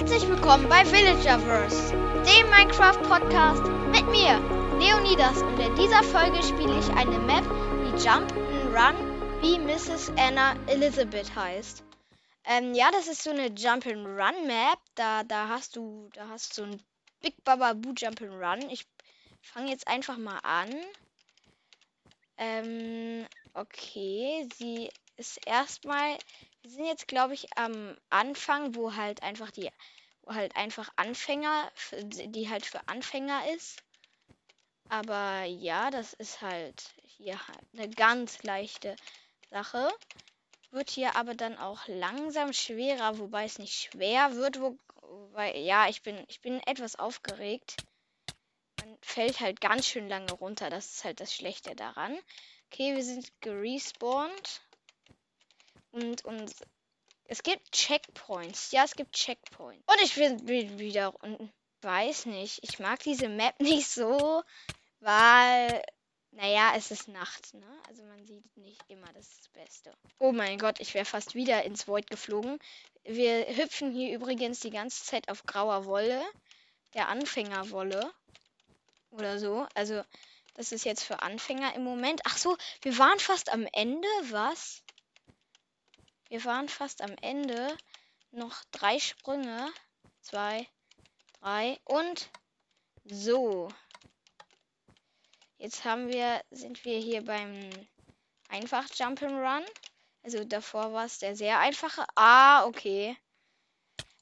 Herzlich willkommen bei Villagerverse, dem Minecraft-Podcast mit mir, Leonidas. Und in dieser Folge spiele ich eine Map, die Jump and Run, wie Mrs. Anna Elizabeth heißt. Ähm, ja, das ist so eine Jump and Run Map. Da, da hast du, da hast du so ein Big Baba Boo Jump and Run. Ich fange jetzt einfach mal an. Ähm, okay, sie ist erstmal wir sind jetzt, glaube ich, am Anfang, wo halt einfach die, wo halt einfach Anfänger, die halt für Anfänger ist. Aber ja, das ist halt hier halt eine ganz leichte Sache. Wird hier aber dann auch langsam schwerer, wobei es nicht schwer wird, wo, weil ja, ich bin, ich bin etwas aufgeregt. Man fällt halt ganz schön lange runter. Das ist halt das Schlechte daran. Okay, wir sind gerespawnt. Und, und es gibt Checkpoints. Ja, es gibt Checkpoints. Und ich bin wieder unten. Weiß nicht. Ich mag diese Map nicht so, weil, naja, es ist Nacht, ne? Also man sieht nicht immer das, Beste. Oh mein Gott, ich wäre fast wieder ins Void geflogen. Wir hüpfen hier übrigens die ganze Zeit auf grauer Wolle. Der Anfängerwolle. Oder so. Also, das ist jetzt für Anfänger im Moment. Ach so, wir waren fast am Ende. Was? Wir waren fast am Ende. Noch drei Sprünge. Zwei, drei und so. Jetzt haben wir, sind wir hier beim einfach Jump'n'Run. Also davor war es der sehr einfache. Ah, okay.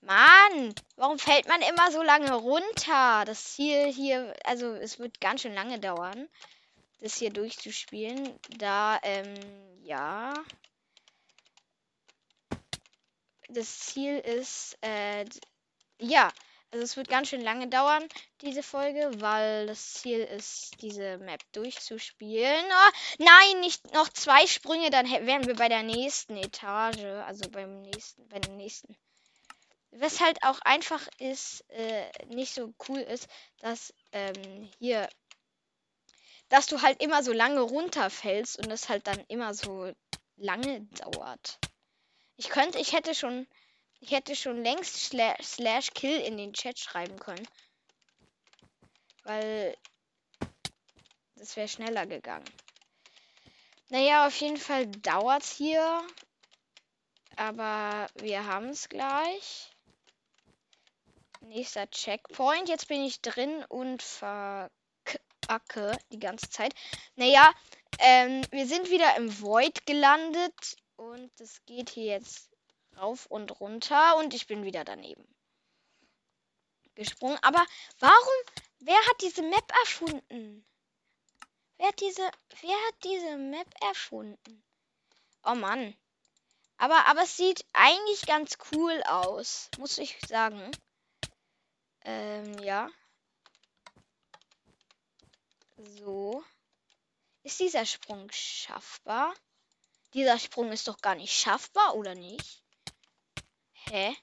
Mann, warum fällt man immer so lange runter? Das Ziel hier, also es wird ganz schön lange dauern, das hier durchzuspielen. Da, ähm, ja das Ziel ist, äh, ja, also es wird ganz schön lange dauern, diese Folge, weil das Ziel ist, diese Map durchzuspielen. Oh, nein, nicht noch zwei Sprünge, dann wären wir bei der nächsten Etage, also beim nächsten, bei dem nächsten. Was halt auch einfach ist, äh, nicht so cool ist, dass ähm, hier, dass du halt immer so lange runterfällst und es halt dann immer so lange dauert. Ich könnte, ich hätte schon, ich hätte schon längst slash, slash kill in den Chat schreiben können. Weil das wäre schneller gegangen. Naja, auf jeden Fall dauert es hier. Aber wir haben es gleich. Nächster Checkpoint. Jetzt bin ich drin und verkacke die ganze Zeit. Naja, ähm, wir sind wieder im Void gelandet. Und es geht hier jetzt rauf und runter und ich bin wieder daneben gesprungen. Aber warum? Wer hat diese Map erfunden? Wer hat diese, wer hat diese Map erfunden? Oh Mann. Aber, aber es sieht eigentlich ganz cool aus, muss ich sagen. Ähm, ja. So. Ist dieser Sprung schaffbar? Dieser Sprung ist doch gar nicht schaffbar, oder nicht? Hä?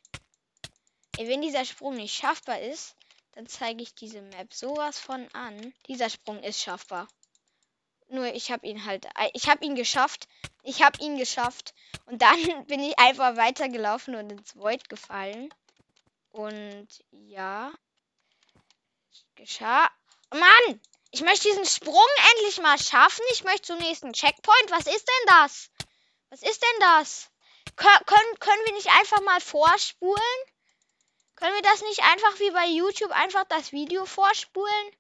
Ey, wenn dieser Sprung nicht schaffbar ist, dann zeige ich diese Map sowas von an. Dieser Sprung ist schaffbar. Nur ich habe ihn halt, ich habe ihn geschafft. Ich habe ihn geschafft. Und dann bin ich einfach weitergelaufen und ins Void gefallen. Und ja. Geschah. Mann! Ich möchte diesen Sprung endlich mal schaffen. Ich möchte zum nächsten Checkpoint. Was ist denn das? Was ist denn das? Kön können, können wir nicht einfach mal vorspulen? Können wir das nicht einfach wie bei YouTube einfach das Video vorspulen?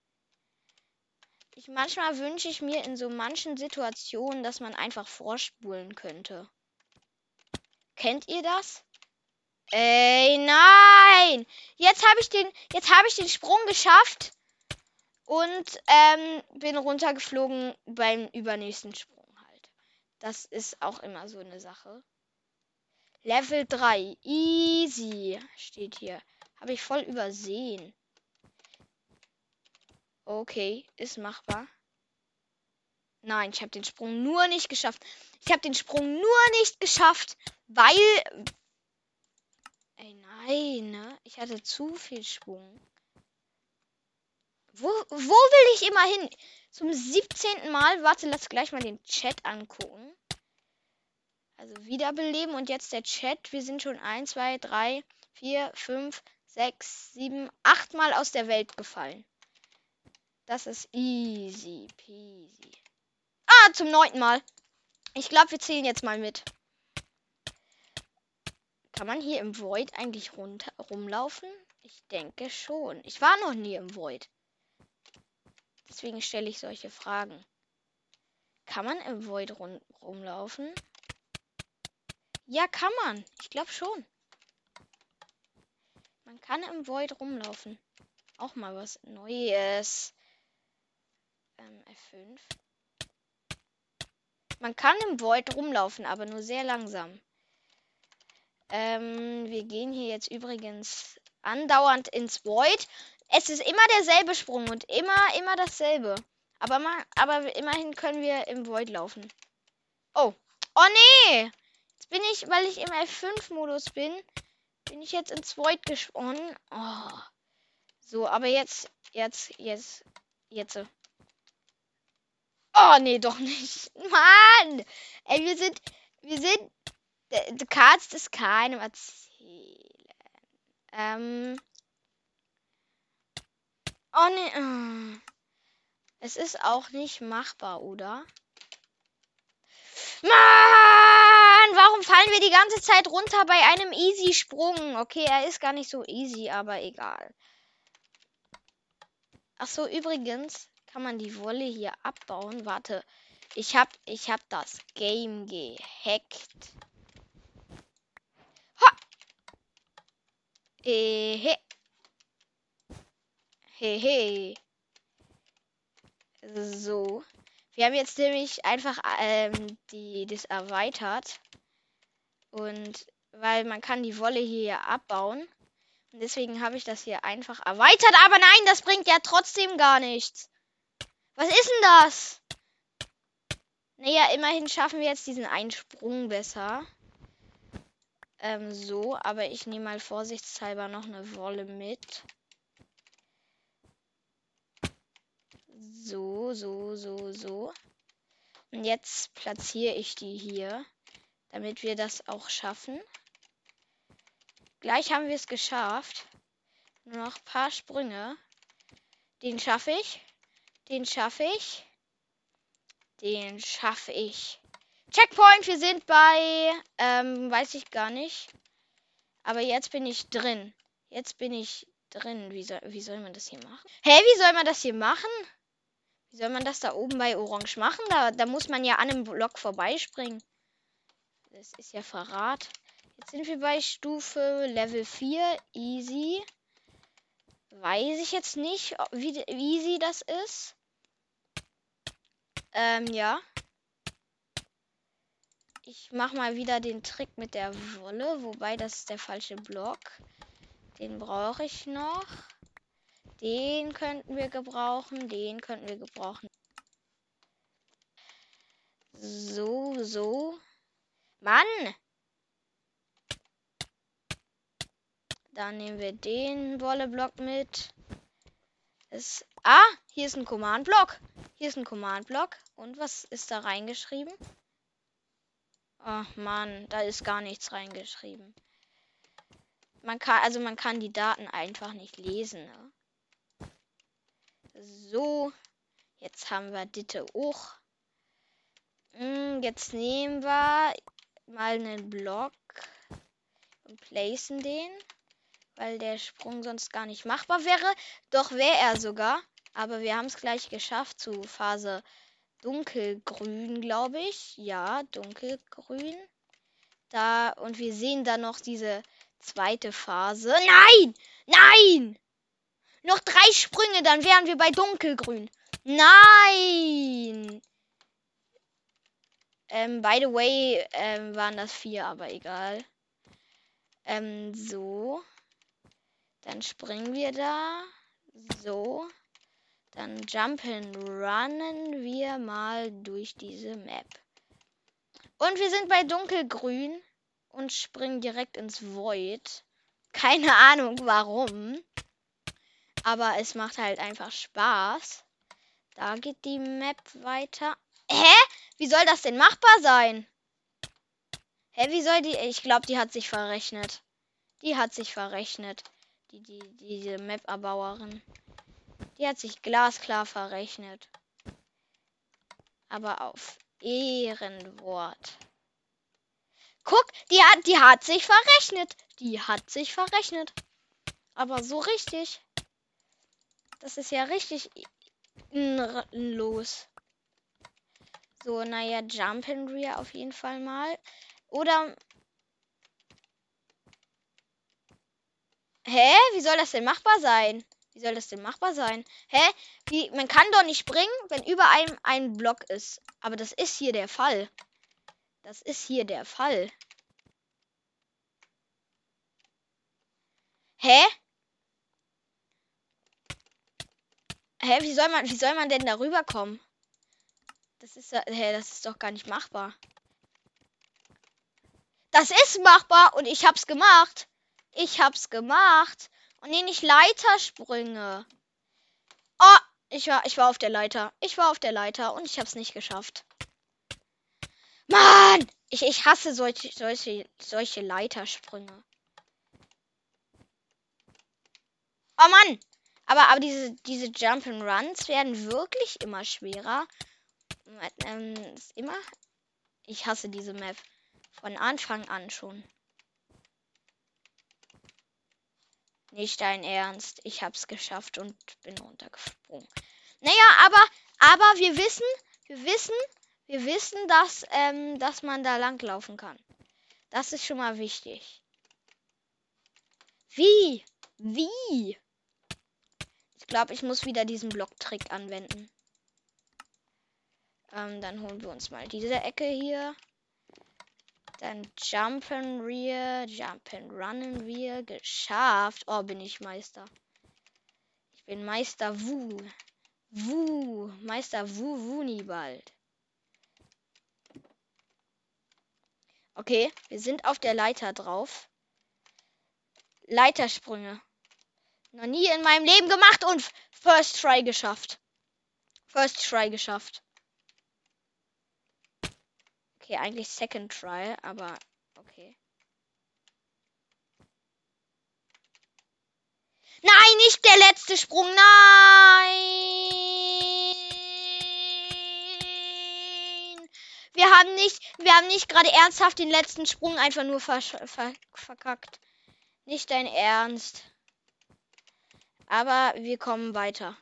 Ich manchmal wünsche ich mir in so manchen Situationen, dass man einfach vorspulen könnte. Kennt ihr das? Ey, nein! Jetzt habe ich den jetzt habe ich den Sprung geschafft. Und ähm, bin runtergeflogen beim übernächsten Sprung. Das ist auch immer so eine Sache. Level 3. Easy steht hier. Habe ich voll übersehen. Okay, ist machbar. Nein, ich habe den Sprung nur nicht geschafft. Ich habe den Sprung nur nicht geschafft, weil... Ey, nein, ne? Ich hatte zu viel Schwung. Wo, wo will ich immer hin? Zum 17. Mal. Warte, lass gleich mal den Chat angucken. Also wiederbeleben und jetzt der Chat. Wir sind schon 1, 2, 3, 4, 5, sechs, sieben, achtmal aus der Welt gefallen. Das ist easy peasy. Ah, zum neunten Mal. Ich glaube, wir zählen jetzt mal mit. Kann man hier im Void eigentlich runter rumlaufen? Ich denke schon. Ich war noch nie im Void. Deswegen stelle ich solche Fragen. Kann man im Void rum rumlaufen? Ja, kann man. Ich glaube schon. Man kann im Void rumlaufen. Auch mal was Neues. Ähm, F5. Man kann im Void rumlaufen, aber nur sehr langsam. Ähm, wir gehen hier jetzt übrigens andauernd ins Void. Es ist immer derselbe Sprung und immer, immer dasselbe. Aber, mal, aber immerhin können wir im Void laufen. Oh. Oh nee! Jetzt bin ich, weil ich im F5-Modus bin, bin ich jetzt ins Void gesprungen. Oh. So, aber jetzt, jetzt, jetzt, jetzt. Oh, nee, doch nicht. Mann! Ey, wir sind, wir sind, du kannst es keinem erzählen. Ähm. Oh. Oh. Es ist auch nicht machbar, oder? Mann! Warum fallen wir die ganze Zeit runter bei einem Easy-Sprung? Okay, er ist gar nicht so easy, aber egal. Ach so, übrigens kann man die Wolle hier abbauen. Warte, ich hab, ich hab das Game gehackt. Ha! Hehe. Hehe. So. Wir haben jetzt nämlich einfach ähm, die, das erweitert. Und weil man kann die Wolle hier abbauen. Und deswegen habe ich das hier einfach erweitert. Aber nein, das bringt ja trotzdem gar nichts. Was ist denn das? Naja, immerhin schaffen wir jetzt diesen einen Sprung besser. Ähm, so, aber ich nehme mal vorsichtshalber noch eine Wolle mit. So, so, so, so. Und jetzt platziere ich die hier, damit wir das auch schaffen. Gleich haben wir es geschafft. Nur noch ein paar Sprünge. Den schaffe ich. Den schaffe ich. Den schaffe ich. Checkpoint, wir sind bei, ähm, weiß ich gar nicht. Aber jetzt bin ich drin. Jetzt bin ich drin. Wie soll, wie soll man das hier machen? Hä, wie soll man das hier machen? Wie soll man das da oben bei Orange machen? Da, da muss man ja an einem Block vorbeispringen. Das ist ja Verrat. Jetzt sind wir bei Stufe Level 4. Easy. Weiß ich jetzt nicht, wie, wie easy das ist. Ähm, ja. Ich mache mal wieder den Trick mit der Wolle. Wobei, das ist der falsche Block. Den brauche ich noch. Den könnten wir gebrauchen. Den könnten wir gebrauchen. So, so. Mann! Dann nehmen wir den Wolleblock mit. Es ah, hier ist ein Command-Block. Hier ist ein Command-Block. Und was ist da reingeschrieben? Ach Mann, da ist gar nichts reingeschrieben. Man kann, also man kann die Daten einfach nicht lesen. Ne? So, jetzt haben wir Ditte auch. Hm, jetzt nehmen wir mal einen Block und placen den, weil der Sprung sonst gar nicht machbar wäre. Doch wäre er sogar. Aber wir haben es gleich geschafft zu Phase dunkelgrün, glaube ich. Ja, dunkelgrün. Da und wir sehen da noch diese zweite Phase. Nein! Nein! Noch drei Sprünge, dann wären wir bei dunkelgrün. Nein! Ähm, by the way, ähm, waren das vier, aber egal. Ähm, so. Dann springen wir da. So. Dann jumpen, runnen wir mal durch diese Map. Und wir sind bei dunkelgrün und springen direkt ins Void. Keine Ahnung warum. Aber es macht halt einfach Spaß. Da geht die Map weiter. Hä? Wie soll das denn machbar sein? Hä, wie soll die. Ich glaube, die hat sich verrechnet. Die hat sich verrechnet. Die, die, diese Map-Erbauerin. Die hat sich glasklar verrechnet. Aber auf Ehrenwort. Guck, die hat, die hat sich verrechnet. Die hat sich verrechnet. Aber so richtig. Das ist ja richtig los. So, naja, Jump and Rear auf jeden Fall mal. Oder. Hä? Wie soll das denn machbar sein? Wie soll das denn machbar sein? Hä? Wie, man kann doch nicht springen, wenn über einem ein Block ist. Aber das ist hier der Fall. Das ist hier der Fall. Hä? Hä, wie soll man, wie soll man denn darüber kommen? Das ist, hä, das ist doch gar nicht machbar. Das ist machbar und ich hab's gemacht. Ich hab's gemacht. Und nee, nicht Leitersprünge. Oh, ich war, ich war auf der Leiter. Ich war auf der Leiter und ich hab's nicht geschafft. Mann! Ich, ich hasse solche, solche, solche Leitersprünge. Oh Mann! Aber, aber diese, diese Jump'n'Runs werden wirklich immer schwerer. Ähm, immer. Ich hasse diese Map. Von Anfang an schon. Nicht dein Ernst. Ich hab's geschafft und bin runtergesprungen. Naja, aber, aber wir wissen, wir wissen, wir wissen, dass, ähm, dass man da langlaufen kann. Das ist schon mal wichtig. Wie? Wie? Ich glaube, ich muss wieder diesen Blocktrick anwenden. Ähm, dann holen wir uns mal diese Ecke hier. Dann Jumpen Rear, Jumpen Runnen Rear. Geschafft. Oh, bin ich Meister. Ich bin Meister Wu. Wu. Meister Wu Wunibald. Okay, wir sind auf der Leiter drauf. Leitersprünge. Noch nie in meinem Leben gemacht und First Try geschafft. First Try geschafft. Okay, eigentlich Second Try, aber okay. Nein, nicht der letzte Sprung. Nein! Wir haben nicht, wir haben nicht gerade ernsthaft den letzten Sprung einfach nur ver ver verkackt. Nicht dein Ernst. Aber wir kommen weiter.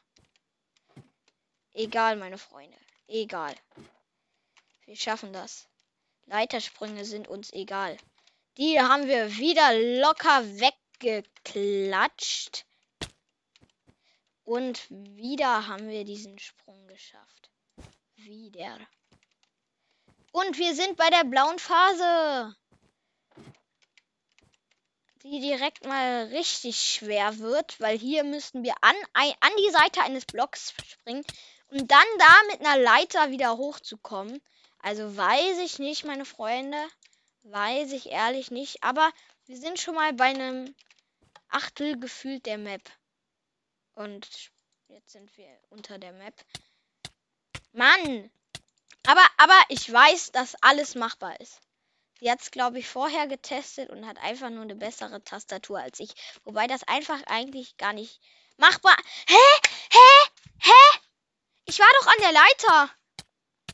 Egal, meine Freunde. Egal. Wir schaffen das. Leitersprünge sind uns egal. Die haben wir wieder locker weggeklatscht. Und wieder haben wir diesen Sprung geschafft. Wieder. Und wir sind bei der blauen Phase die direkt mal richtig schwer wird, weil hier müssten wir an, an die Seite eines Blocks springen und dann da mit einer Leiter wieder hochzukommen. Also weiß ich nicht, meine Freunde. Weiß ich ehrlich nicht. Aber wir sind schon mal bei einem Achtel gefühlt der Map. Und jetzt sind wir unter der Map. Mann! Aber, aber ich weiß, dass alles machbar ist. Sie hat es, glaube ich, vorher getestet und hat einfach nur eine bessere Tastatur als ich. Wobei das einfach eigentlich gar nicht machbar. Hä? Hä? Hä? Ich war doch an der Leiter.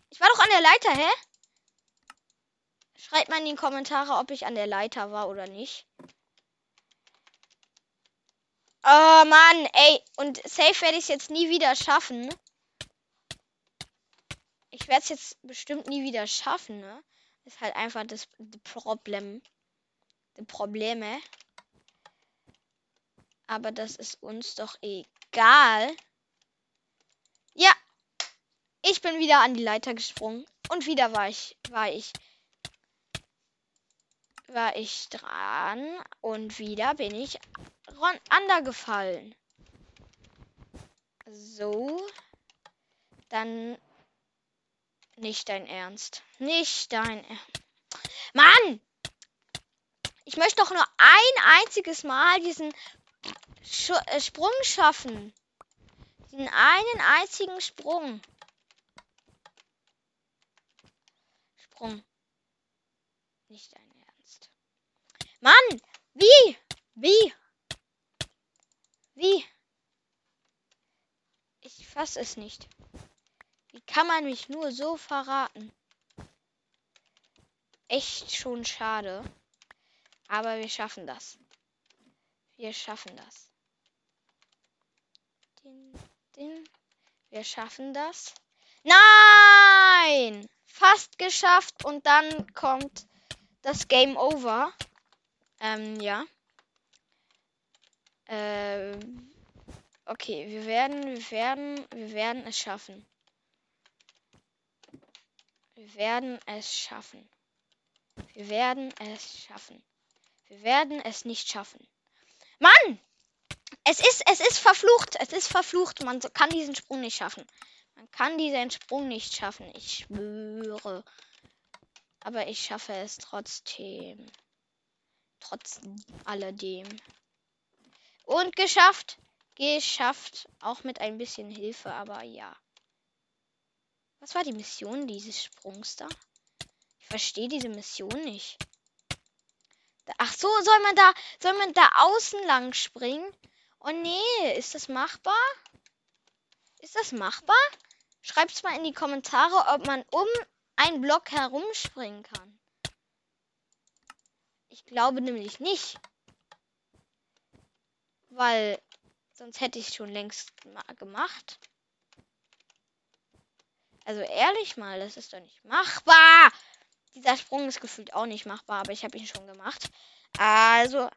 Ich war doch an der Leiter, hä? Schreibt mal in die Kommentare, ob ich an der Leiter war oder nicht. Oh Mann, ey. Und safe werde ich es jetzt nie wieder schaffen. Ich werde es jetzt bestimmt nie wieder schaffen, ne? Ist halt einfach das, Problem. Die Probleme. Aber das ist uns doch egal. Ja. Ich bin wieder an die Leiter gesprungen. Und wieder war ich, war ich, war ich dran. Und wieder bin ich gefallen. So. Dann nicht dein Ernst. Nicht dein Ernst. Mann! Ich möchte doch nur ein einziges Mal diesen Sch äh, Sprung schaffen. Diesen einen einzigen Sprung. Sprung. Nicht dein Ernst. Mann! Wie? Wie? Wie? Ich fasse es nicht. Wie kann man mich nur so verraten? Echt schon schade. Aber wir schaffen das. Wir schaffen das. Din, din. Wir schaffen das. Nein! Fast geschafft und dann kommt das Game Over. Ähm, ja. Äh, okay, wir werden, wir werden, wir werden es schaffen. Wir werden es schaffen. Wir werden es schaffen. Wir werden es nicht schaffen. Mann! Es ist, es ist verflucht. Es ist verflucht. Man kann diesen Sprung nicht schaffen. Man kann diesen Sprung nicht schaffen. Ich schwöre. Aber ich schaffe es trotzdem. Trotz alledem. Und geschafft. Geschafft. Auch mit ein bisschen Hilfe, aber ja. Was war die Mission dieses Sprungs da? Ich verstehe diese Mission nicht. Ach so, soll man da, soll man da außen lang springen? Oh nee, ist das machbar? Ist das machbar? Schreibt's mal in die Kommentare, ob man um einen Block herumspringen kann. Ich glaube nämlich nicht. Weil sonst hätte ich schon längst gemacht. Also ehrlich mal, das ist doch nicht machbar. Dieser Sprung ist gefühlt auch nicht machbar, aber ich habe ihn schon gemacht. Also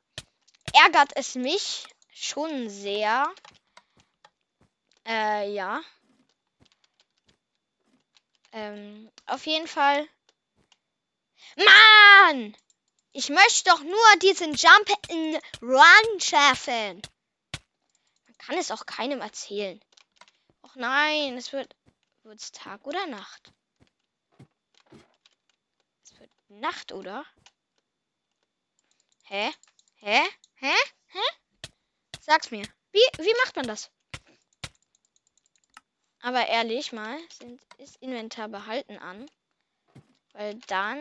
ärgert es mich schon sehr. Äh, ja. Ähm, auf jeden Fall. Mann! Ich möchte doch nur diesen Jump in Run schaffen. Man kann es auch keinem erzählen. Och nein, es wird. Wird's Tag oder Nacht? Es wird Nacht, oder? Hä? Hä? Hä? Hä? Sag's mir. Wie, wie macht man das? Aber ehrlich mal, sind, ist Inventar behalten an. Weil dann.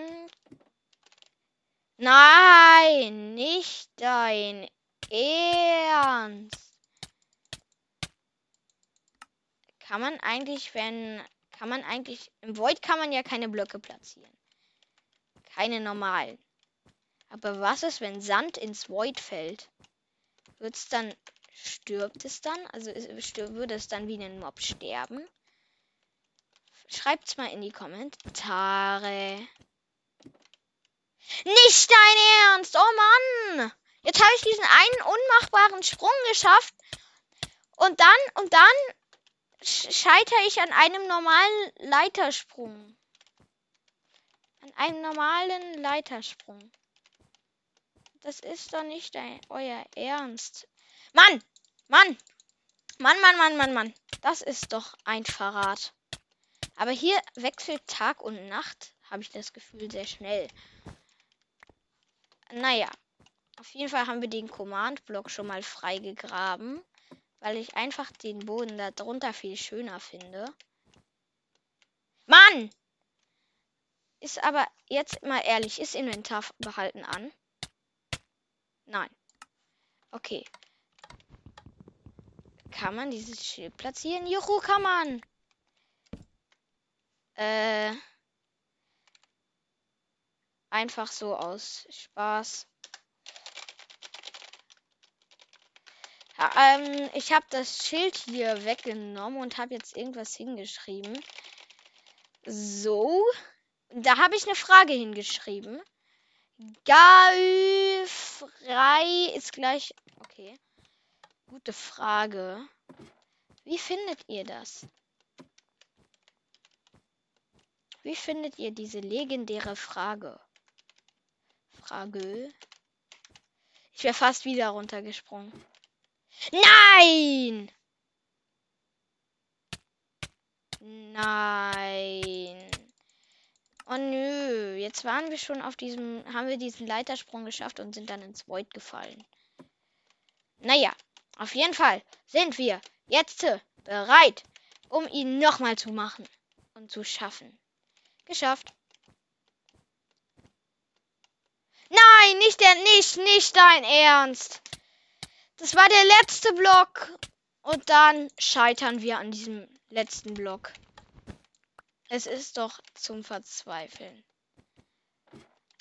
Nein, nicht dein Ernst. Kann man eigentlich, wenn. Kann man eigentlich. Im Void kann man ja keine Blöcke platzieren. Keine normalen. Aber was ist, wenn Sand ins Void fällt? Wird es dann stirbt es dann? Also würde es dann wie ein Mob sterben? Schreibt es mal in die Kommentare. Nicht dein Ernst! Oh Mann! Jetzt habe ich diesen einen unmachbaren Sprung geschafft. Und dann, und dann scheitere ich an einem normalen Leitersprung. An einem normalen Leitersprung. Das ist doch nicht dein, euer Ernst. Mann! Mann! Mann, Mann, Mann, Mann, Mann. Das ist doch ein Verrat. Aber hier wechselt Tag und Nacht, habe ich das Gefühl, sehr schnell. Naja. Auf jeden Fall haben wir den Command-Block schon mal freigegraben, weil ich einfach den Boden da drunter viel schöner finde. Mann! Ist aber jetzt mal ehrlich, ist Inventar behalten an? Nein. Okay. Kann man dieses Schild platzieren? Juhu, kann man. Äh. Einfach so aus Spaß. Ähm, ich habe das Schild hier weggenommen und habe jetzt irgendwas hingeschrieben. So. Da habe ich eine Frage hingeschrieben. Gaü frei ist gleich. Okay. Gute Frage. Wie findet ihr das? Wie findet ihr diese legendäre Frage? Frage. Ich wäre fast wieder runtergesprungen. Nein! Nein. Oh nö, jetzt waren wir schon auf diesem, haben wir diesen Leitersprung geschafft und sind dann ins Void gefallen. Naja, auf jeden Fall sind wir jetzt bereit, um ihn nochmal zu machen und zu schaffen. Geschafft. Nein, nicht der, nicht, nicht dein Ernst. Das war der letzte Block. Und dann scheitern wir an diesem letzten Block. Es ist doch zum Verzweifeln.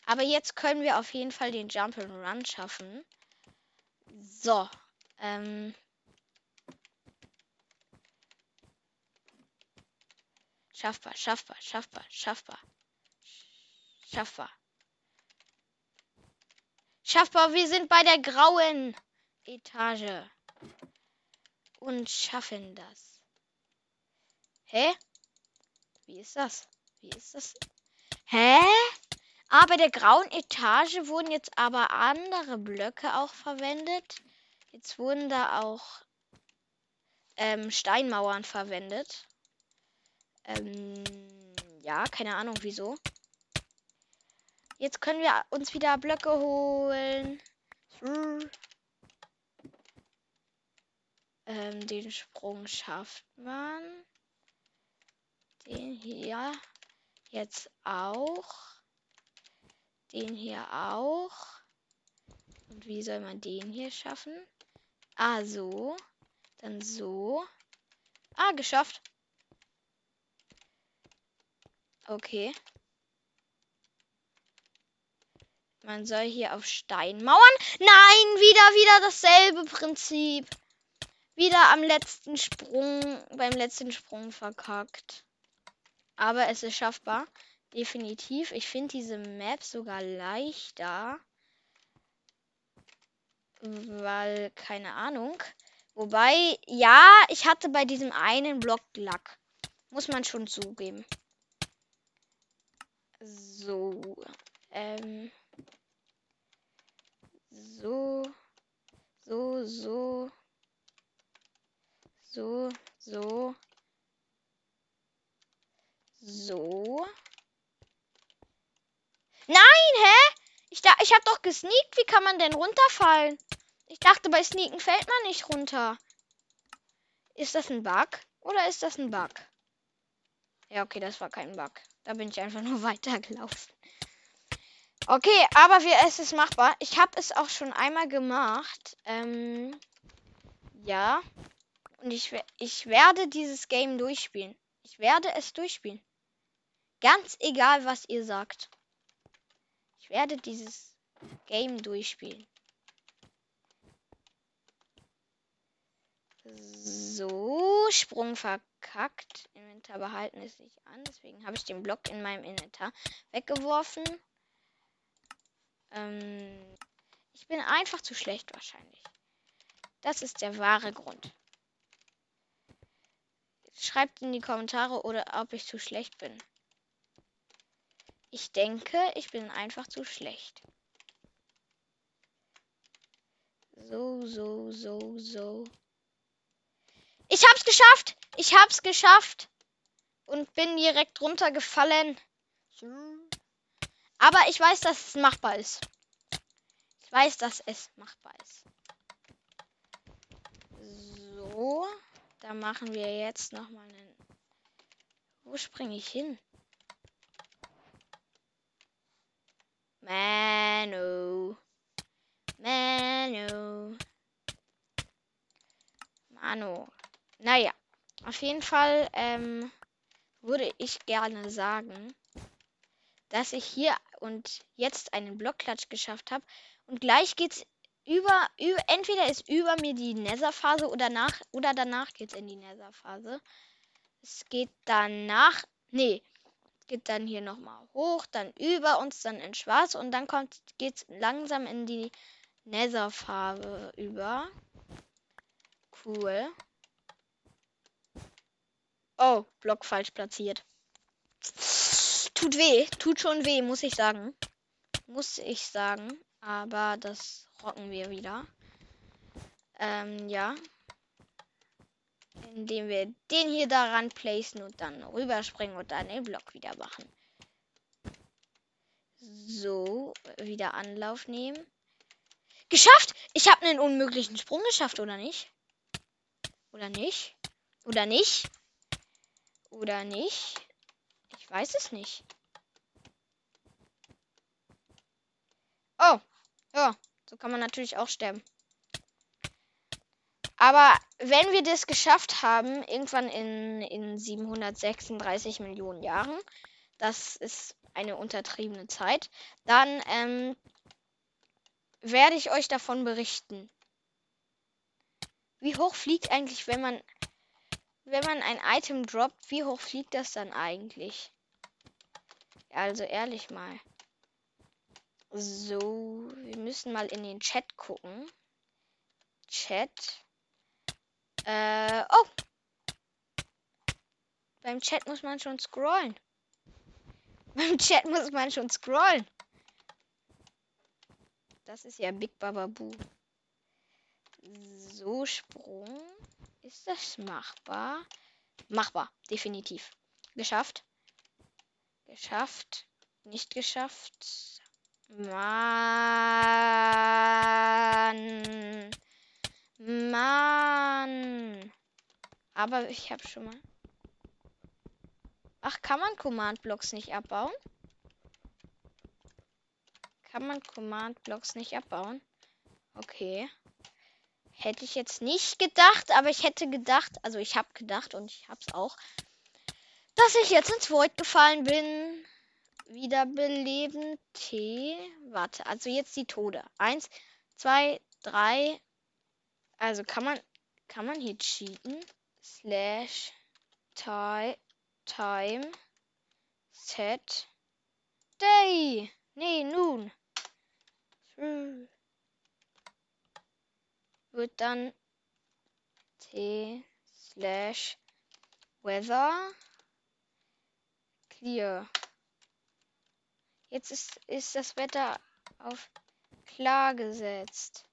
Aber jetzt können wir auf jeden Fall den Jump and Run schaffen. So. Ähm. Schaffbar, schaffbar, schaffbar, schaffbar. Schaffbar. Schaffbar, wir sind bei der grauen Etage. Und schaffen das. Hä? Wie ist das? Wie ist das? Hä? Bei der grauen Etage wurden jetzt aber andere Blöcke auch verwendet. Jetzt wurden da auch ähm, Steinmauern verwendet. Ähm, ja, keine Ahnung wieso. Jetzt können wir uns wieder Blöcke holen. Ähm, den Sprung schafft man. Den hier jetzt auch. Den hier auch. Und wie soll man den hier schaffen? Ah, so. Dann so. Ah, geschafft. Okay. Man soll hier auf Steinmauern. Nein, wieder, wieder dasselbe Prinzip. Wieder am letzten Sprung, beim letzten Sprung verkackt. Aber es ist schaffbar. Definitiv. Ich finde diese Map sogar leichter. Weil, keine Ahnung. Wobei, ja, ich hatte bei diesem einen Block Lack. Muss man schon zugeben. So. Ähm. So. So, so. So, so. So. Nein, hä? Ich, da, ich hab doch gesneakt. Wie kann man denn runterfallen? Ich dachte, bei Sneaken fällt man nicht runter. Ist das ein Bug? Oder ist das ein Bug? Ja, okay, das war kein Bug. Da bin ich einfach nur weitergelaufen. Okay, aber wir, es ist machbar. Ich habe es auch schon einmal gemacht. Ähm, ja. Und ich, ich werde dieses Game durchspielen. Ich werde es durchspielen. Ganz egal, was ihr sagt. Ich werde dieses Game durchspielen. So, Sprung verkackt. Inventar behalten ist nicht an. Deswegen habe ich den Block in meinem Inventar weggeworfen. Ähm, ich bin einfach zu schlecht wahrscheinlich. Das ist der wahre Grund. Schreibt in die Kommentare oder ob ich zu schlecht bin. Ich denke, ich bin einfach zu schlecht. So, so, so, so. Ich hab's geschafft. Ich hab's geschafft. Und bin direkt runtergefallen. Aber ich weiß, dass es machbar ist. Ich weiß, dass es machbar ist. So. Da machen wir jetzt nochmal einen. Wo springe ich hin? Manu. Manu. Manu. Naja, auf jeden Fall ähm, würde ich gerne sagen, dass ich hier und jetzt einen Blockklatsch geschafft habe. Und gleich geht's über, über entweder ist über mir die Netherphase oder nach oder danach geht's in die Netherphase. Es geht danach, nee, geht dann hier nochmal hoch, dann über uns, dann in Schwarz und dann kommt geht's langsam in die Netherfarbe über. Cool. Oh, Block falsch platziert. Tut weh, tut schon weh, muss ich sagen. Muss ich sagen. Aber das rocken wir wieder. Ähm, ja. Indem wir den hier daran placen und dann rüberspringen und dann den Block wieder machen. So, wieder Anlauf nehmen. Geschafft! Ich habe einen unmöglichen Sprung geschafft, oder nicht? Oder nicht? Oder nicht? Oder nicht? Ich weiß es nicht. Oh. Ja, so kann man natürlich auch sterben. Aber wenn wir das geschafft haben, irgendwann in, in 736 Millionen Jahren, das ist eine untertriebene Zeit, dann ähm, werde ich euch davon berichten. Wie hoch fliegt eigentlich, wenn man wenn man ein Item droppt, wie hoch fliegt das dann eigentlich? Also ehrlich mal. So, wir müssen mal in den Chat gucken. Chat. Äh, oh. Beim Chat muss man schon scrollen. Beim Chat muss man schon scrollen. Das ist ja Big Bababu. So, Sprung. Ist das machbar? Machbar, definitiv. Geschafft. Geschafft. Nicht geschafft. Mann. Mann. Aber ich habe schon mal. Ach, kann man Command-Blocks nicht abbauen? Kann man Command-Blocks nicht abbauen? Okay. Hätte ich jetzt nicht gedacht, aber ich hätte gedacht, also ich habe gedacht und ich habe es auch, dass ich jetzt ins Void gefallen bin. Wiederbeleben T. Warte, also jetzt die Tode. Eins, zwei, drei. Also kann man, kann man hier cheaten? Slash time, set day. Nee, nun. Wird dann t slash weather clear. Jetzt ist, ist das Wetter auf klar gesetzt.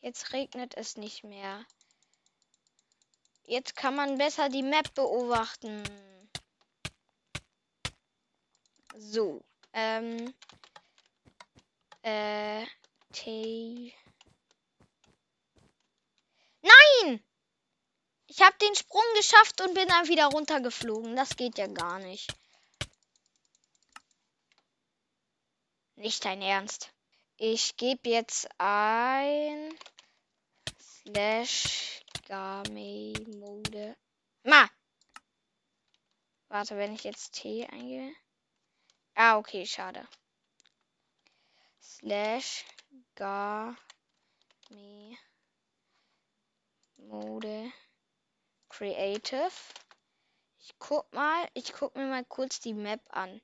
Jetzt regnet es nicht mehr. Jetzt kann man besser die Map beobachten. So. Ähm. Äh. T. Nein! Ich habe den Sprung geschafft und bin dann wieder runtergeflogen. Das geht ja gar nicht. Nicht dein Ernst. Ich gebe jetzt ein slash game mode. Ma! Warte, wenn ich jetzt T eingebe. Ah, okay, schade. Slash game Mode Creative. Ich guck mal, ich guck mir mal kurz die Map an,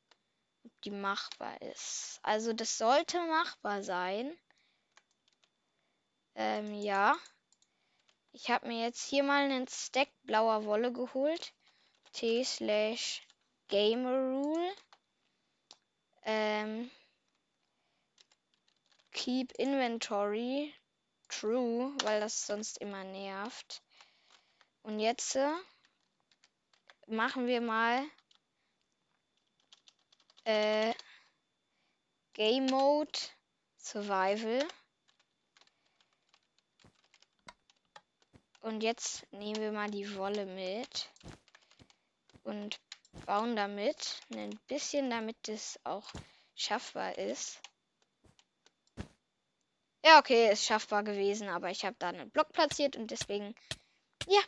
die machbar ist. Also das sollte machbar sein. Ähm, ja. Ich habe mir jetzt hier mal einen Stack blauer Wolle geholt. T slash Gamer Rule. Ähm, keep Inventory True, weil das sonst immer nervt. Und jetzt äh, machen wir mal äh, Game Mode Survival. Und jetzt nehmen wir mal die Wolle mit und bauen damit ein bisschen, damit es auch schaffbar ist. Ja, okay, ist schaffbar gewesen, aber ich habe da einen Block platziert und deswegen, ja,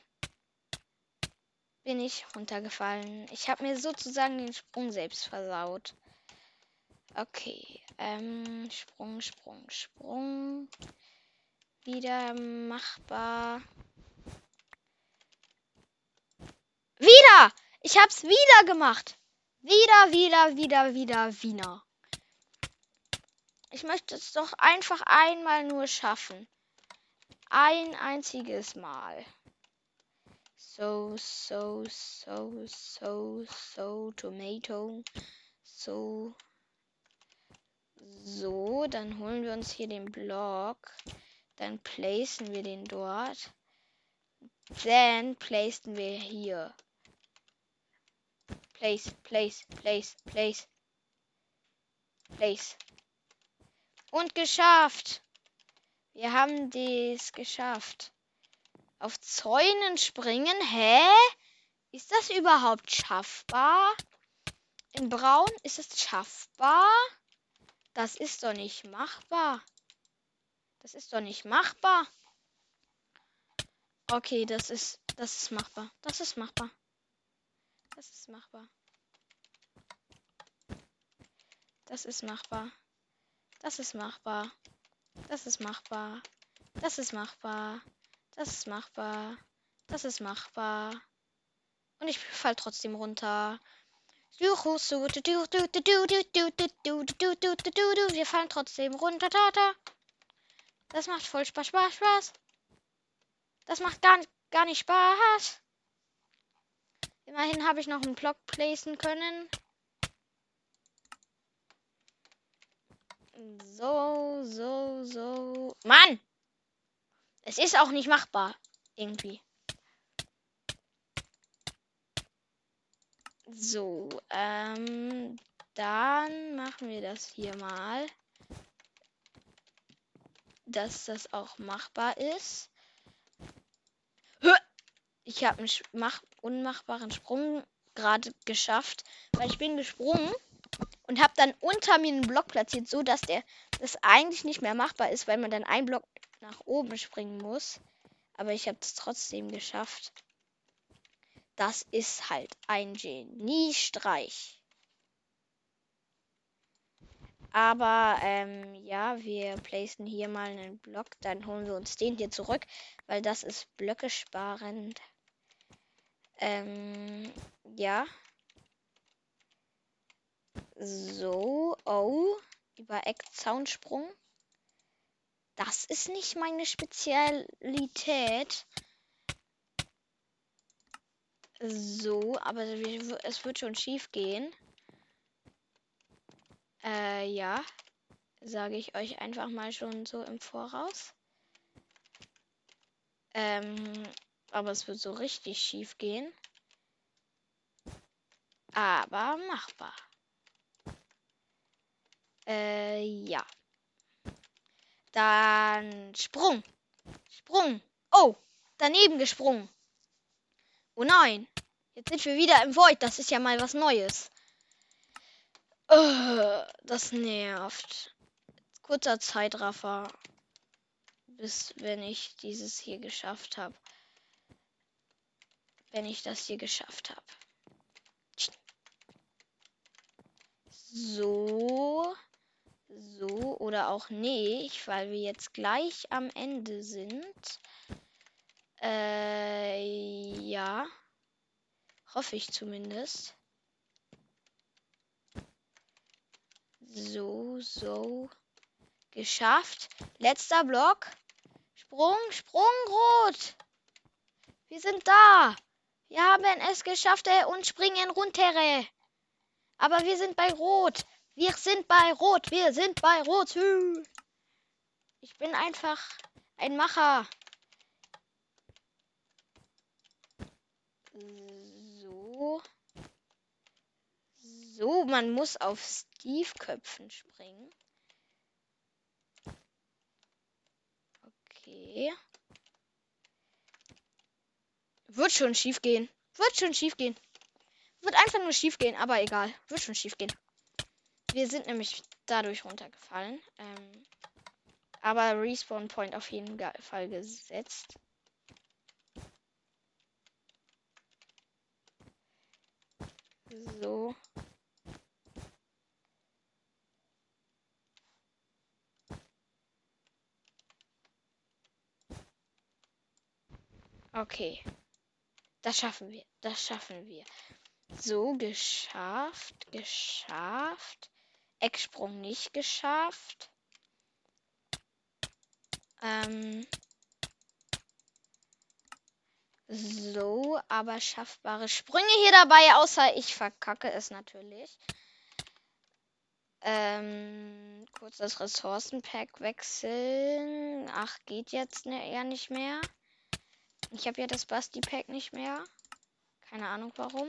bin ich runtergefallen. Ich habe mir sozusagen den Sprung selbst versaut. Okay, ähm, Sprung, Sprung, Sprung. Wieder machbar. Wieder! Ich hab's wieder gemacht. Wieder, wieder, wieder, wieder, wieder. Ich möchte es doch einfach einmal nur schaffen. Ein einziges Mal. So, so, so, so, so, Tomato. So. So, dann holen wir uns hier den Block. Dann placen wir den dort. Dann placen wir hier. Place, place, place, place. Place. Und geschafft. Wir haben dies geschafft. Auf Zäunen springen? Hä? Ist das überhaupt schaffbar? In Braun ist es schaffbar? Das ist doch nicht machbar. Das ist doch nicht machbar. Okay, das ist, das ist machbar. Das ist machbar. Das ist machbar. Das ist machbar. Das ist machbar. Das ist machbar. Das ist machbar. Das ist machbar. Das ist machbar. Und ich fall trotzdem runter. Wir fallen trotzdem runter. Das macht voll Spaß, Spaß, Spaß. Das macht gar, gar nicht Spaß. Immerhin habe ich noch einen Block placen können. So, so, so. Mann! Es ist auch nicht machbar. Irgendwie. So, ähm, dann machen wir das hier mal. Dass das auch machbar ist. Ich habe einen mach unmachbaren Sprung gerade geschafft, weil ich bin gesprungen und habe dann unter mir einen Block platziert, so dass der das eigentlich nicht mehr machbar ist, weil man dann einen Block nach oben springen muss. Aber ich habe es trotzdem geschafft. Das ist halt ein Geniestreich. Aber ähm, ja, wir placen hier mal einen Block. Dann holen wir uns den hier zurück, weil das ist Blöcke sparend. Ähm, ja. So, oh, über Eckzaunsprung. Das ist nicht meine Spezialität. So, aber es wird schon schief gehen. Äh, ja. Sage ich euch einfach mal schon so im Voraus. Ähm, aber es wird so richtig schief gehen. Aber machbar. Äh, ja. Dann Sprung. Sprung. Oh, daneben gesprungen. Oh nein. Jetzt sind wir wieder im Void. Das ist ja mal was Neues. Uh, das nervt. Kurzer Zeitraffer. Bis wenn ich dieses hier geschafft habe. Wenn ich das hier geschafft habe. So. So oder auch nicht, weil wir jetzt gleich am Ende sind. Äh, ja. Hoffe ich zumindest. So, so. Geschafft. Letzter Block. Sprung, Sprung, rot. Wir sind da. Wir haben es geschafft äh, und springen runter. Aber wir sind bei Rot. Wir sind bei Rot. Wir sind bei Rot. Ich bin einfach ein Macher. So. So, man muss auf Steve-Köpfen springen. Okay. Wird schon schief gehen. Wird schon schief gehen. Wird einfach nur schief gehen, aber egal. Wird schon schief gehen. Wir sind nämlich dadurch runtergefallen. Ähm, aber Respawn Point auf jeden Fall gesetzt. So. Okay. Das schaffen wir. Das schaffen wir. So, geschafft. Geschafft. Ecksprung nicht geschafft. Ähm. So, aber schaffbare Sprünge hier dabei, außer ich verkacke es natürlich. Ähm, kurz das Ressourcenpack wechseln. Ach, geht jetzt ne, eher nicht mehr. Ich habe ja das Basti-Pack nicht mehr. Keine Ahnung warum.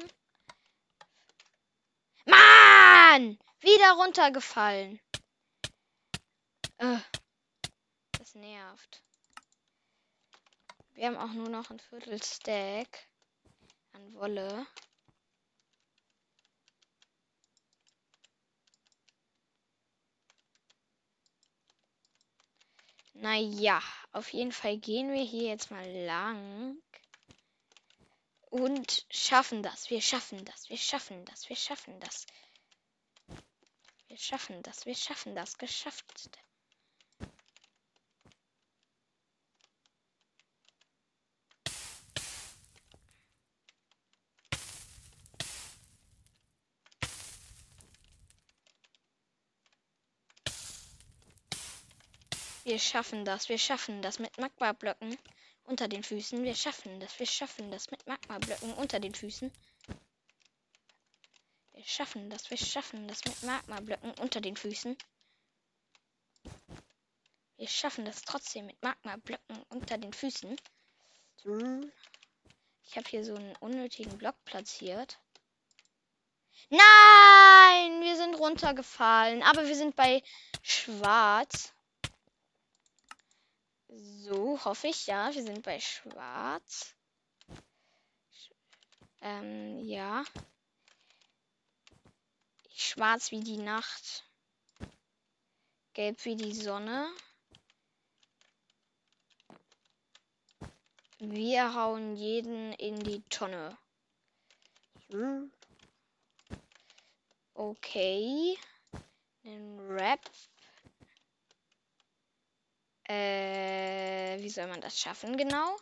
Mann! Wieder runtergefallen. Äh, das nervt. Wir haben auch nur noch ein Viertel Stack an Wolle. Naja, auf jeden Fall gehen wir hier jetzt mal lang. Und schaffen das. Wir schaffen das. Wir schaffen das. Wir schaffen das. Wir schaffen das. Wir schaffen das. Geschafft. Wir schaffen das. Wir schaffen das mit Magma-Blöcken unter den Füßen. Wir schaffen das. Wir schaffen das mit Magma-Blöcken unter den Füßen. Wir schaffen das. Wir schaffen das mit Magma-Blöcken unter den Füßen. Wir schaffen das trotzdem mit Magma-Blöcken unter den Füßen. Ich habe hier so einen unnötigen Block platziert. Nein, wir sind runtergefallen. Aber wir sind bei Schwarz. So, hoffe ich, ja. Wir sind bei Schwarz. Ähm, ja. Schwarz wie die Nacht. Gelb wie die Sonne. Wir hauen jeden in die Tonne. Okay. Ein Rap äh, wie soll man das schaffen genau?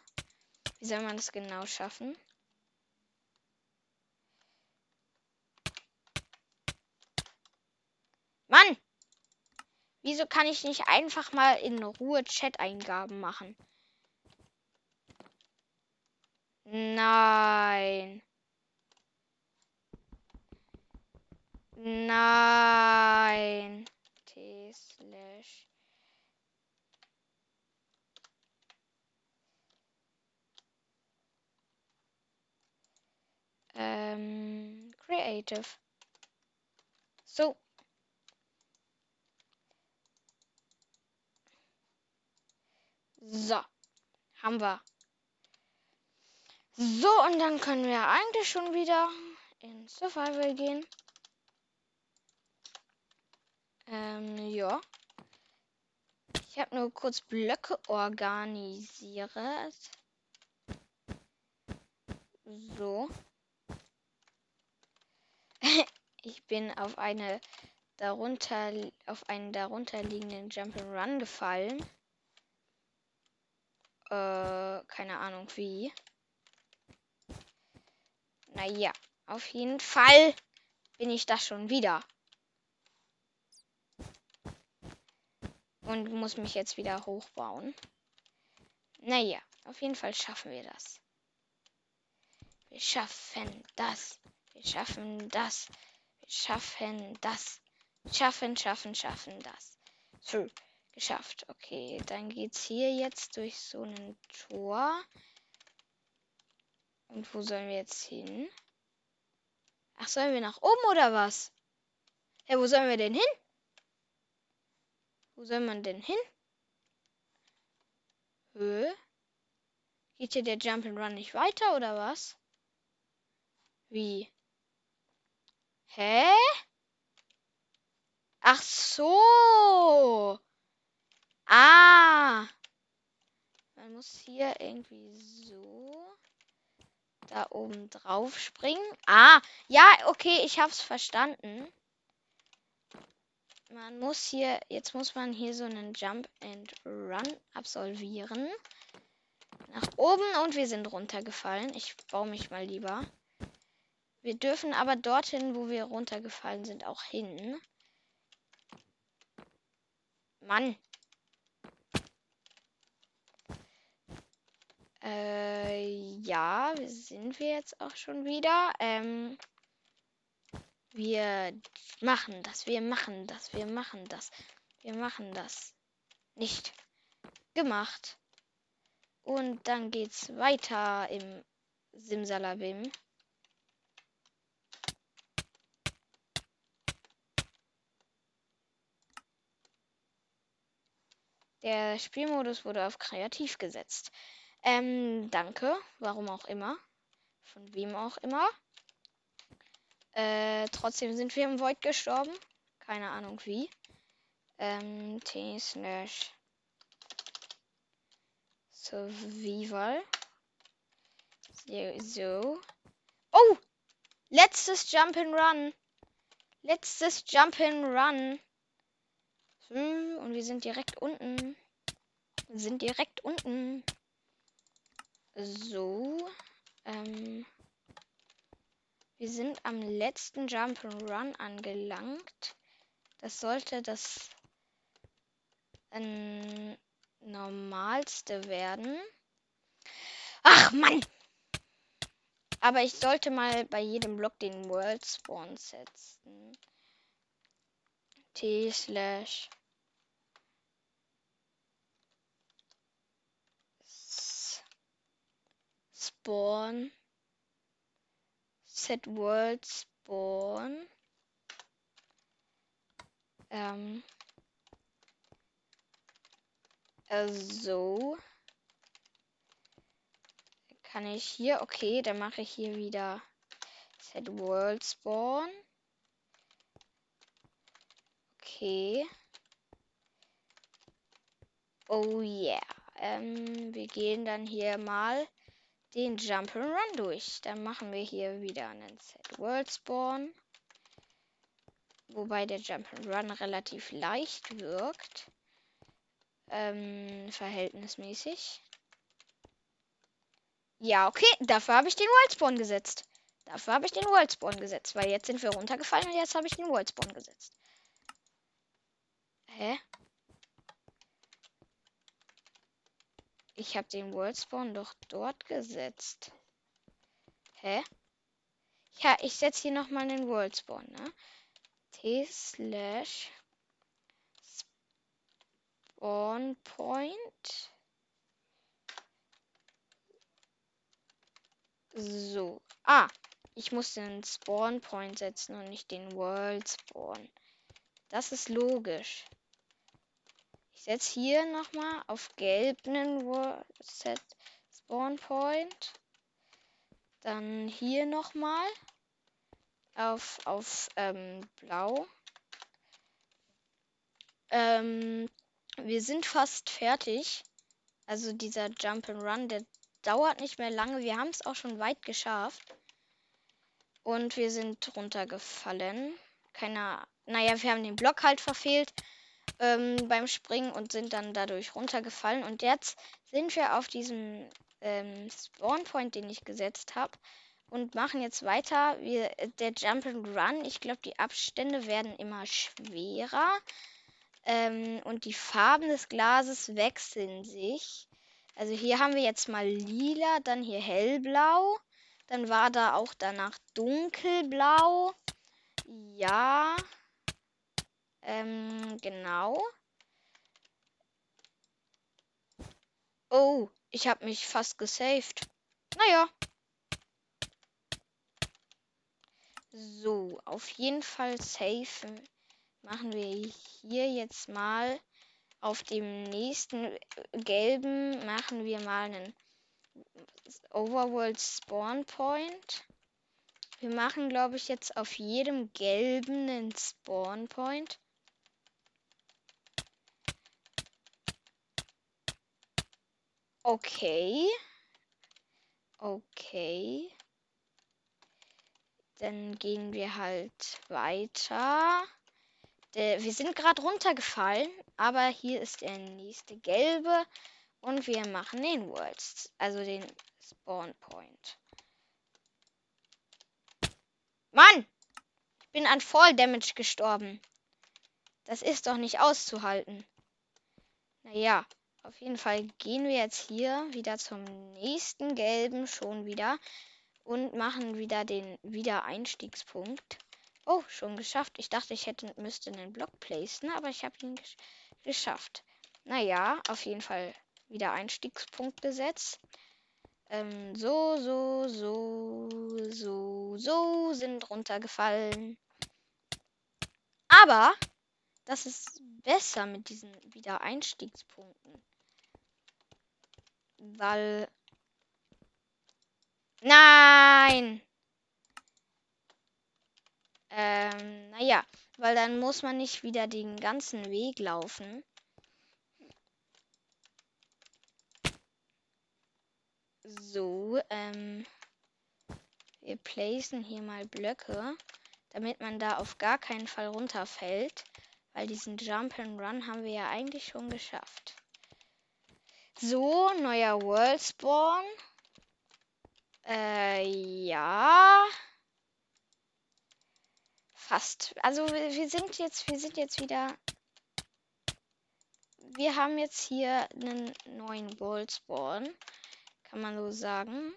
Wie soll man das genau schaffen? Mann! Wieso kann ich nicht einfach mal in Ruhe Chat-Eingaben machen? Nein. Nein. T slash ähm, Creative. So. So. Haben wir. So, und dann können wir eigentlich schon wieder in Survival gehen. Ähm, ja. Ich habe nur kurz Blöcke organisiert. So. ich bin auf eine darunter auf einen darunter liegenden Jump'n'Run gefallen. Äh, keine Ahnung wie. Naja, auf jeden Fall bin ich das schon wieder. Und muss mich jetzt wieder hochbauen. Naja, auf jeden Fall schaffen wir das. Wir schaffen das. Wir schaffen das. Wir schaffen das. Schaffen, schaffen, schaffen das. So, geschafft. Okay, dann geht's hier jetzt durch so ein Tor. Und wo sollen wir jetzt hin? Ach, sollen wir nach oben oder was? Ja, wo sollen wir denn hin? Wo soll man denn hin? Höhe? Geht hier der Jump'n'Run nicht weiter oder was? Wie? Hä? Ach so. Ah. Man muss hier irgendwie so da oben drauf springen. Ah, ja, okay, ich hab's verstanden. Man muss hier, jetzt muss man hier so einen Jump and Run absolvieren. Nach oben und wir sind runtergefallen. Ich baue mich mal lieber. Wir dürfen aber dorthin, wo wir runtergefallen sind, auch hin. Mann. Äh, ja, sind wir jetzt auch schon wieder. Ähm, wir machen das, wir machen das, wir machen das, wir machen das. Nicht gemacht. Und dann geht's weiter im Simsalabim. Der Spielmodus wurde auf kreativ gesetzt. Ähm, danke. Warum auch immer. Von wem auch immer. Äh, trotzdem sind wir im Void gestorben. Keine Ahnung wie. Ähm, T slash Survival. So. Oh! Letztes Jump and Run. Letztes Jump and Run. Hm, und wir sind direkt unten. Wir sind direkt unten. So. Ähm. Wir sind am letzten Jump and Run angelangt. Das sollte das ähm, normalste werden. Ach Mann! Aber ich sollte mal bei jedem Block den World Spawn setzen. T slash Spawn Set World Spawn ähm also kann ich hier, okay, dann mache ich hier wieder Set World Spawn. Okay. Oh yeah. Ähm, wir gehen dann hier mal den Jump'n'Run durch. Dann machen wir hier wieder einen Set World Spawn. Wobei der Jump'n'Run relativ leicht wirkt. Ähm, verhältnismäßig. Ja, okay. Dafür habe ich den Worldspawn gesetzt. Dafür habe ich den Worldspawn gesetzt. Weil jetzt sind wir runtergefallen und jetzt habe ich den Worldspawn gesetzt. Hä? Ich habe den Worldspawn doch dort gesetzt. Hä? Ja, ich setze hier nochmal den Worldspawn, ne? T slash Spawn Point. So. Ah, ich muss den Spawn Point setzen und nicht den World Spawn. Das ist logisch. Setze hier nochmal auf gelb einen Set Spawn Point. Dann hier nochmal auf, auf ähm, blau. Ähm, wir sind fast fertig. Also dieser Jump and Run, der dauert nicht mehr lange. Wir haben es auch schon weit geschafft. Und wir sind runtergefallen. Keiner. Naja, wir haben den Block halt verfehlt ähm, beim Springen und sind dann dadurch runtergefallen. Und jetzt sind wir auf diesem ähm, Spawnpoint, den ich gesetzt habe. Und machen jetzt weiter. Wir, der Jump and Run, ich glaube, die Abstände werden immer schwerer. Ähm, und die Farben des Glases wechseln sich. Also hier haben wir jetzt mal lila, dann hier hellblau. Dann war da auch danach dunkelblau. Ja. Ähm, genau. Oh, ich habe mich fast gesaved. Naja. So, auf jeden Fall safe machen wir hier jetzt mal auf dem nächsten gelben machen wir mal einen Overworld Spawn Point. Wir machen, glaube ich, jetzt auf jedem gelben einen Spawn Point. Okay. Okay. Dann gehen wir halt weiter. Wir sind gerade runtergefallen, aber hier ist der nächste gelbe und wir machen den Worlds, also den Spawn Point. Mann! Ich bin an Fall Damage gestorben. Das ist doch nicht auszuhalten. Naja, auf jeden Fall gehen wir jetzt hier wieder zum nächsten gelben schon wieder und machen wieder den Wiedereinstiegspunkt. Oh, schon geschafft. Ich dachte, ich hätte müsste einen Block placen, aber ich habe ihn gesch geschafft. Naja, auf jeden Fall wieder Einstiegspunkt gesetzt. Ähm, so, so, so, so, so sind runtergefallen. Aber das ist besser mit diesen Wiedereinstiegspunkten. Weil. Nein! Ähm, naja, weil dann muss man nicht wieder den ganzen Weg laufen. So, ähm, wir placen hier mal Blöcke, damit man da auf gar keinen Fall runterfällt, weil diesen Jump and Run haben wir ja eigentlich schon geschafft. So, neuer World Spawn. Äh, ja. Fast. Also wir sind jetzt, wir sind jetzt wieder. Wir haben jetzt hier einen neuen World Spawn. Kann man so sagen.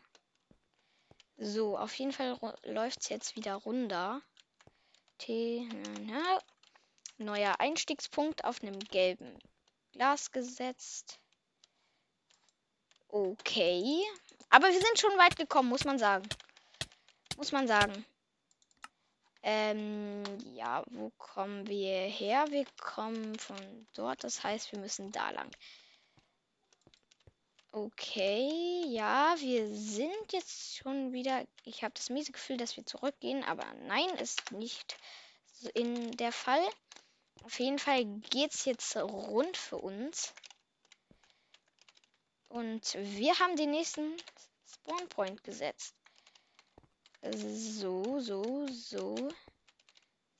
So, auf jeden Fall läuft es jetzt wieder runter. T na, neuer Einstiegspunkt auf einem gelben Glas gesetzt. Okay. Aber wir sind schon weit gekommen, muss man sagen. Muss man sagen. Ähm, ja, wo kommen wir her? Wir kommen von dort, das heißt, wir müssen da lang. Okay, ja, wir sind jetzt schon wieder. Ich habe das miese Gefühl, dass wir zurückgehen, aber nein, ist nicht in der Fall. Auf jeden Fall geht es jetzt rund für uns. Und wir haben den nächsten Spawn Point gesetzt. So, so, so.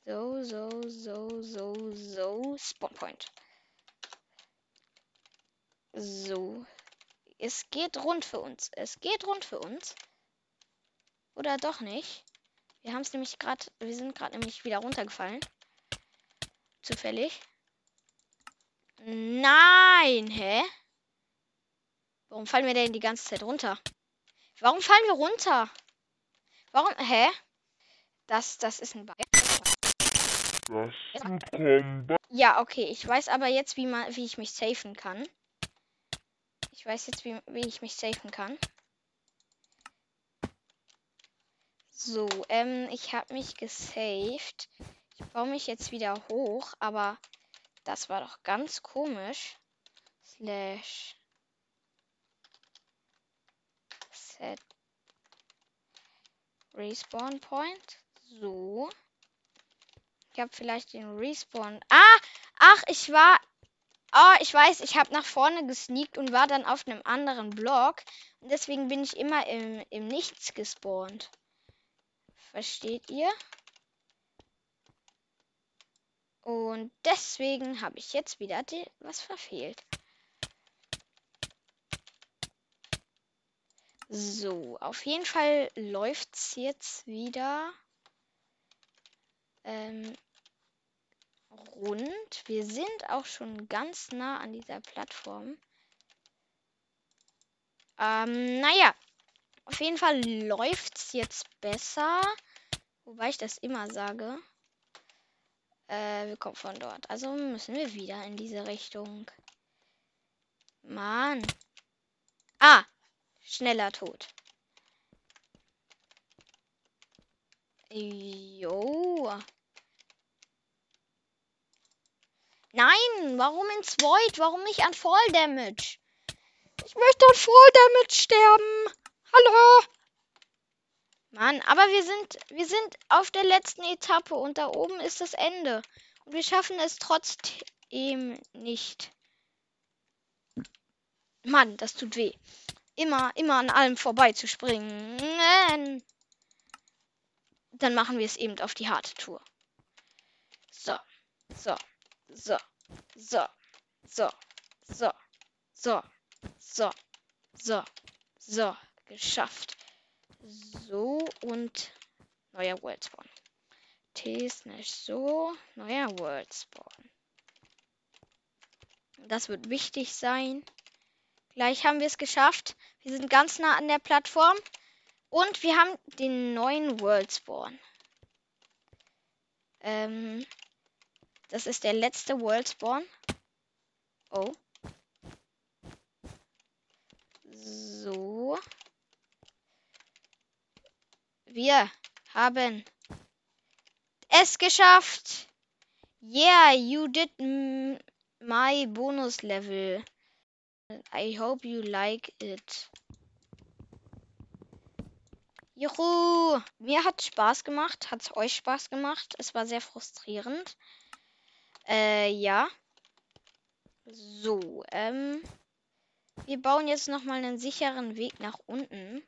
So, so, so, so, so. Spawn Point. So. Es geht rund für uns. Es geht rund für uns. Oder doch nicht? Wir haben es nämlich gerade, wir sind gerade nämlich wieder runtergefallen. Zufällig. Nein, hä? Warum fallen wir denn die ganze Zeit runter? Warum fallen wir runter? Warum? Hä? Das, das ist ein Bug. Ja, okay. Ich weiß aber jetzt, wie man, wie ich mich safen kann. Ich weiß jetzt, wie, wie ich mich safen kann. So, ähm, ich habe mich gesaved. Ich baue mich jetzt wieder hoch, aber das war doch ganz komisch. Slash set Respawn Point. So. Ich habe vielleicht den Respawn. Ah! Ach, ich war. Oh, ich weiß, ich habe nach vorne gesneakt und war dann auf einem anderen Block. Und deswegen bin ich immer im, im Nichts gespawnt. Versteht ihr? Und deswegen habe ich jetzt wieder was verfehlt. So, auf jeden Fall läuft es jetzt wieder ähm, rund. Wir sind auch schon ganz nah an dieser Plattform. Ähm, naja, auf jeden Fall läuft es jetzt besser. Wobei ich das immer sage. Äh, wir kommen von dort. Also müssen wir wieder in diese Richtung. Mann. Ah, schneller Tod. Jo. Nein, warum ins Void? Warum nicht an Fall Damage? Ich möchte an Fall Damage sterben. Hallo. Mann, aber wir sind wir sind auf der letzten Etappe und da oben ist das Ende und wir schaffen es trotzdem nicht. Mann, das tut weh immer, immer an allem vorbeizuspringen. Dann machen wir es eben auf die harte Tour. So, so, so, so, so, so, so, so, so, so, geschafft. So und neuer World Spawn. T-Snash so, neuer World Spawn. Das wird wichtig sein. Gleich haben wir es geschafft. Wir sind ganz nah an der Plattform. Und wir haben den neuen World Spawn. Ähm, das ist der letzte World Spawn. Oh. So. Wir haben es geschafft. Yeah, you did my bonus level. I hope you like it. Juhu! Mir hat Spaß gemacht. Hat es euch Spaß gemacht? Es war sehr frustrierend. Äh, ja. So, ähm. Wir bauen jetzt nochmal einen sicheren Weg nach unten.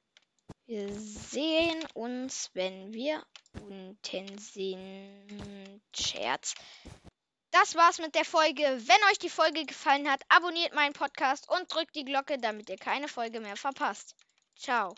Wir sehen uns, wenn wir unten sind. Scherz. Das war's mit der Folge. Wenn euch die Folge gefallen hat, abonniert meinen Podcast und drückt die Glocke, damit ihr keine Folge mehr verpasst. Ciao.